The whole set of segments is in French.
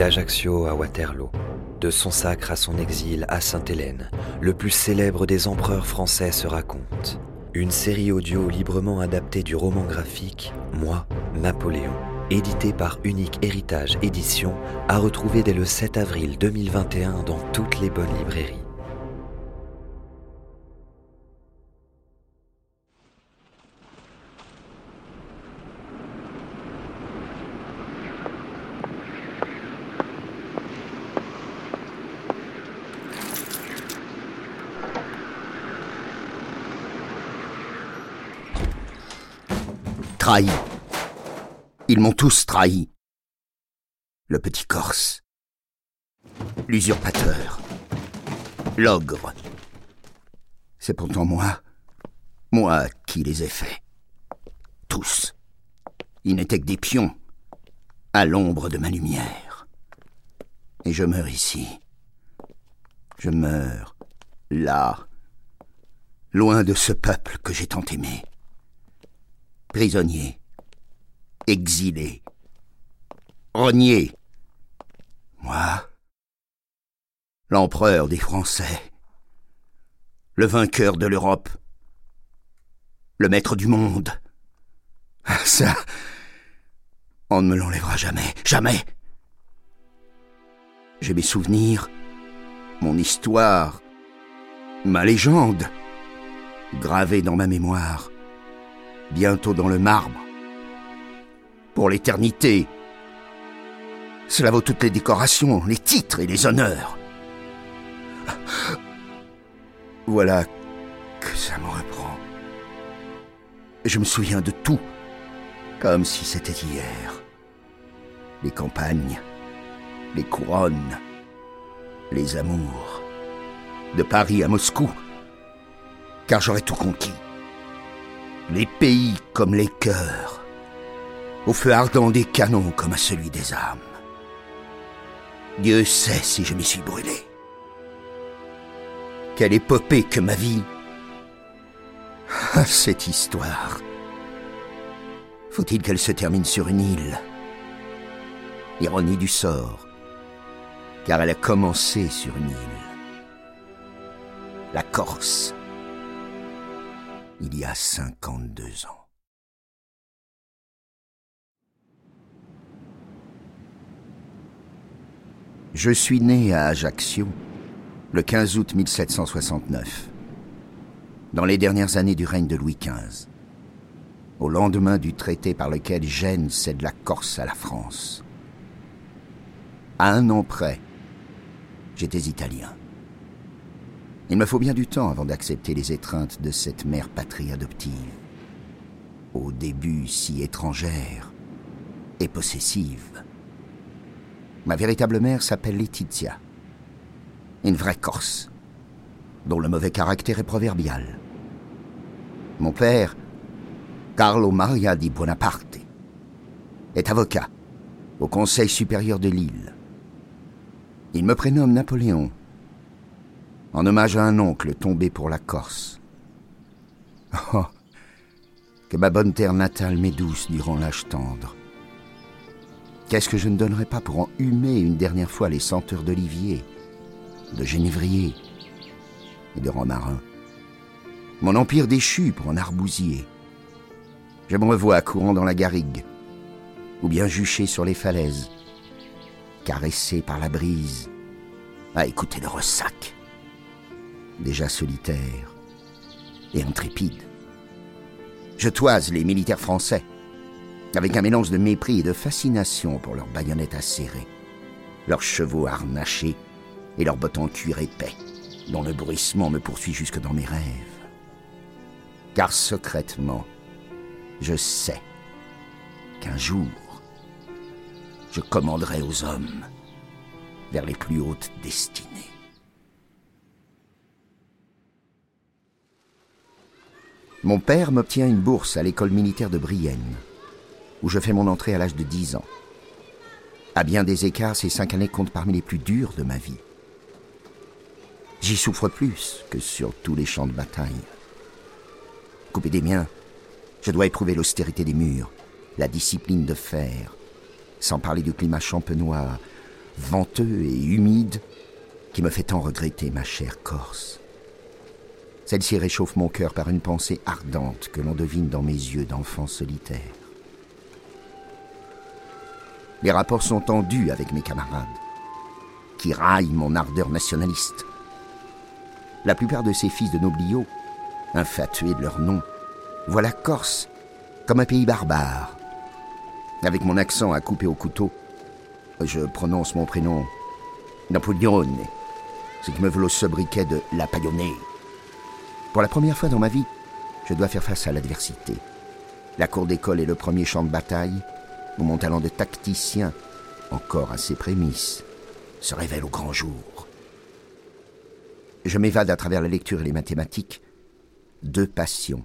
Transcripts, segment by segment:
D'Ajaccio à Waterloo, de son sacre à son exil à Sainte-Hélène, le plus célèbre des empereurs français se raconte. Une série audio librement adaptée du roman graphique Moi, Napoléon, édité par Unique Héritage Édition, à retrouver dès le 7 avril 2021 dans toutes les bonnes librairies. Ils m'ont tous trahi. Le petit Corse. L'usurpateur. L'ogre. C'est pourtant moi. Moi qui les ai faits. Tous. Ils n'étaient que des pions. À l'ombre de ma lumière. Et je meurs ici. Je meurs. Là. Loin de ce peuple que j'ai tant aimé prisonnier, exilé, renié. Moi, l'empereur des Français, le vainqueur de l'Europe, le maître du monde. Ah, ça, on ne me l'enlèvera jamais, jamais. J'ai mes souvenirs, mon histoire, ma légende, gravée dans ma mémoire bientôt dans le marbre. Pour l'éternité. Cela vaut toutes les décorations, les titres et les honneurs. Voilà que ça me reprend. Je me souviens de tout, comme si c'était hier. Les campagnes, les couronnes, les amours, de Paris à Moscou, car j'aurais tout conquis les pays comme les cœurs, au feu ardent des canons comme à celui des âmes. Dieu sait si je m'y suis brûlé. Quelle épopée que ma vie. Ah, cette histoire. Faut-il qu'elle se termine sur une île? Ironie du sort, car elle a commencé sur une île. La Corse il y a 52 ans. Je suis né à Ajaccio le 15 août 1769, dans les dernières années du règne de Louis XV, au lendemain du traité par lequel Gênes cède la Corse à la France. À un an près, j'étais italien. Il me faut bien du temps avant d'accepter les étreintes de cette mère patrie adoptive. Au début si étrangère et possessive. Ma véritable mère s'appelle Laetitia. Une vraie Corse, dont le mauvais caractère est proverbial. Mon père, Carlo Maria di Bonaparte, est avocat au Conseil supérieur de l'île. Il me prénomme Napoléon en hommage à un oncle tombé pour la Corse. Oh, que ma bonne terre natale m'est douce durant l'âge tendre. Qu'est-ce que je ne donnerais pas pour en humer une dernière fois les senteurs d'olivier, de genévrier et de romarin. Mon empire déchu pour en arbousier. Je me revois courant dans la garrigue, ou bien juché sur les falaises, caressé par la brise, à écouter le ressac déjà solitaire et intrépide. Je toise les militaires français, avec un mélange de mépris et de fascination pour leurs baïonnettes acérées, leurs chevaux harnachés et leurs bottes en cuir épais, dont le bruissement me poursuit jusque dans mes rêves. Car secrètement, Je sais qu'un jour, je commanderai aux hommes vers les plus hautes destinées. Mon père m'obtient une bourse à l'école militaire de Brienne, où je fais mon entrée à l'âge de 10 ans. À bien des écarts, ces cinq années comptent parmi les plus dures de ma vie. J'y souffre plus que sur tous les champs de bataille. Coupé des miens, je dois éprouver l'austérité des murs, la discipline de fer, sans parler du climat champenois, venteux et humide, qui me fait tant regretter ma chère Corse. Celle-ci réchauffe mon cœur par une pensée ardente que l'on devine dans mes yeux d'enfant solitaire. Les rapports sont tendus avec mes camarades, qui raillent mon ardeur nationaliste. La plupart de ces fils de nobliaux, infatués de leur nom, voient la Corse comme un pays barbare. Avec mon accent à couper au couteau, je prononce mon prénom Napoléon, ce qui me vaut le sobriquet de la paillonnée. Pour la première fois dans ma vie, je dois faire face à l'adversité. La cour d'école est le premier champ de bataille où mon talent de tacticien, encore à ses prémices, se révèle au grand jour. Je m'évade à travers la lecture et les mathématiques, deux passions,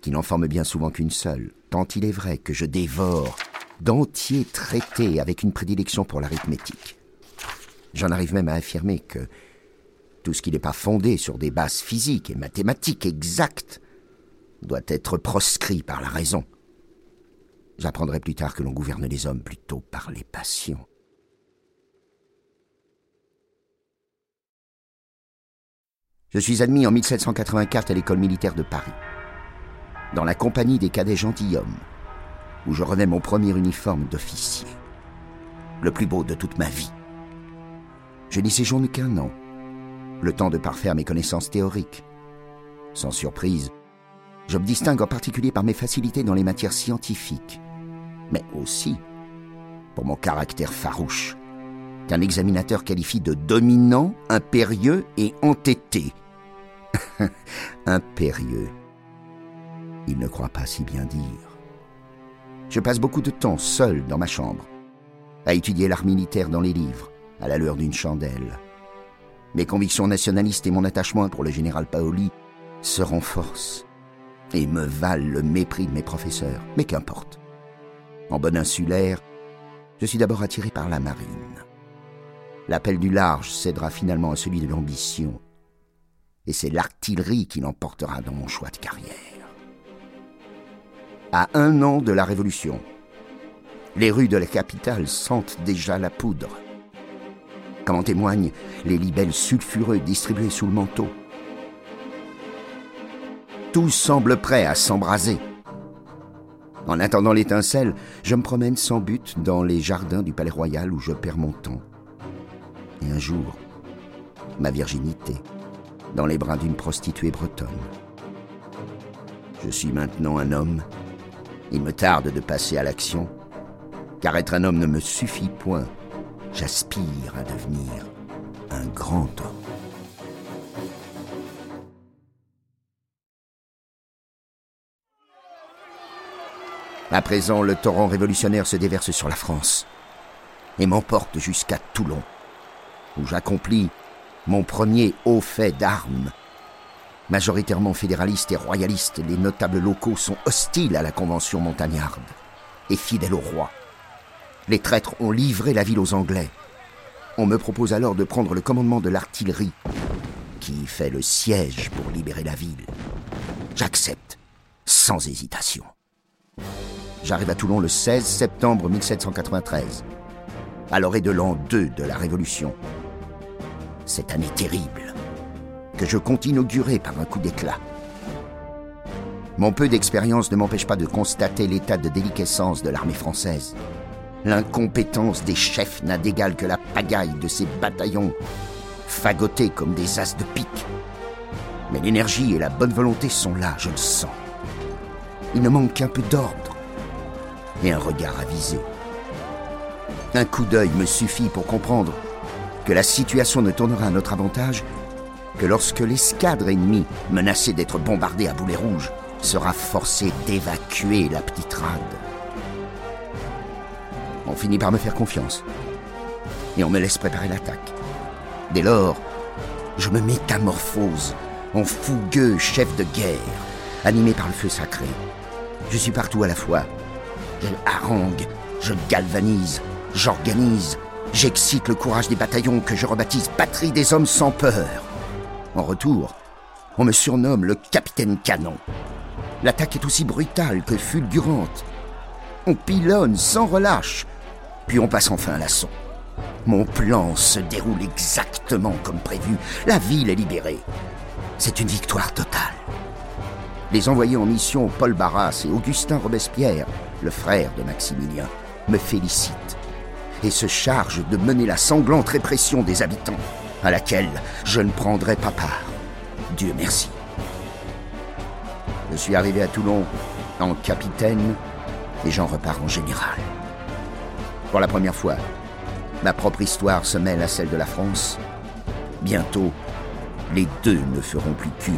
qui n'en forment bien souvent qu'une seule, tant il est vrai que je dévore d'entiers traités avec une prédilection pour l'arithmétique. J'en arrive même à affirmer que tout ce qui n'est pas fondé sur des bases physiques et mathématiques exactes doit être proscrit par la raison. J'apprendrai plus tard que l'on gouverne les hommes plutôt par les passions. Je suis admis en 1784 à l'école militaire de Paris, dans la compagnie des cadets gentilshommes, où je revais mon premier uniforme d'officier, le plus beau de toute ma vie. Je n'y séjourne qu'un an, le temps de parfaire mes connaissances théoriques. Sans surprise, je me distingue en particulier par mes facilités dans les matières scientifiques mais aussi pour mon caractère farouche, qu'un examinateur qualifie de dominant, impérieux et entêté. impérieux. Il ne croit pas si bien dire. Je passe beaucoup de temps seul dans ma chambre, à étudier l'art militaire dans les livres, à la lueur d'une chandelle. Mes convictions nationalistes et mon attachement pour le général Paoli se renforcent et me valent le mépris de mes professeurs. Mais qu'importe. En bon insulaire, je suis d'abord attiré par la marine. L'appel du large cédera finalement à celui de l'ambition. Et c'est l'artillerie qui l'emportera dans mon choix de carrière. À un an de la Révolution, les rues de la capitale sentent déjà la poudre. En témoignent les libelles sulfureux distribués sous le manteau. Tout semble prêt à s'embraser. En attendant l'étincelle, je me promène sans but dans les jardins du palais royal où je perds mon temps. Et un jour, ma virginité, dans les bras d'une prostituée bretonne. Je suis maintenant un homme. Il me tarde de passer à l'action, car être un homme ne me suffit point. J'aspire à devenir un grand homme. À présent, le torrent révolutionnaire se déverse sur la France et m'emporte jusqu'à Toulon, où j'accomplis mon premier haut fait d'armes. Majoritairement fédéralistes et royalistes, les notables locaux sont hostiles à la Convention montagnarde et fidèles au roi. Les traîtres ont livré la ville aux Anglais. On me propose alors de prendre le commandement de l'artillerie, qui fait le siège pour libérer la ville. J'accepte, sans hésitation. J'arrive à Toulon le 16 septembre 1793, à l'orée de l'an 2 de la Révolution. Cette année terrible, que je compte inaugurer par un coup d'éclat. Mon peu d'expérience ne m'empêche pas de constater l'état de déliquescence de l'armée française. L'incompétence des chefs n'a d'égal que la pagaille de ces bataillons, fagotés comme des as de pique. Mais l'énergie et la bonne volonté sont là, je le sens. Il ne manque qu'un peu d'ordre et un regard avisé. Un coup d'œil me suffit pour comprendre que la situation ne tournera à notre avantage que lorsque l'escadre ennemie, menacée d'être bombardée à boulet rouge, sera forcé d'évacuer la petite rade. On finit par me faire confiance. Et on me laisse préparer l'attaque. Dès lors, je me métamorphose en fougueux chef de guerre, animé par le feu sacré. Je suis partout à la fois. Je harangue, je galvanise, j'organise, j'excite le courage des bataillons que je rebaptise Patrie des hommes sans peur. En retour, on me surnomme le capitaine canon. L'attaque est aussi brutale que fulgurante. On pilonne sans relâche, puis on passe enfin à l'assaut. Mon plan se déroule exactement comme prévu. La ville est libérée. C'est une victoire totale. Les envoyés en mission Paul Barras et Augustin Robespierre, le frère de Maximilien, me félicitent et se chargent de mener la sanglante répression des habitants, à laquelle je ne prendrai pas part. Dieu merci. Je suis arrivé à Toulon en capitaine et j'en repars en général. Pour la première fois, ma propre histoire se mêle à celle de la France. Bientôt, les deux ne feront plus qu'une.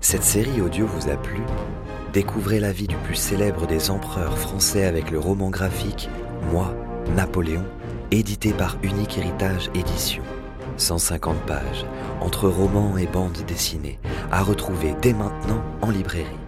Cette série audio vous a plu? Découvrez la vie du plus célèbre des empereurs français avec le roman graphique Moi, Napoléon, édité par Unique Héritage Édition. 150 pages, entre romans et bandes dessinées, à retrouver dès maintenant en librairie.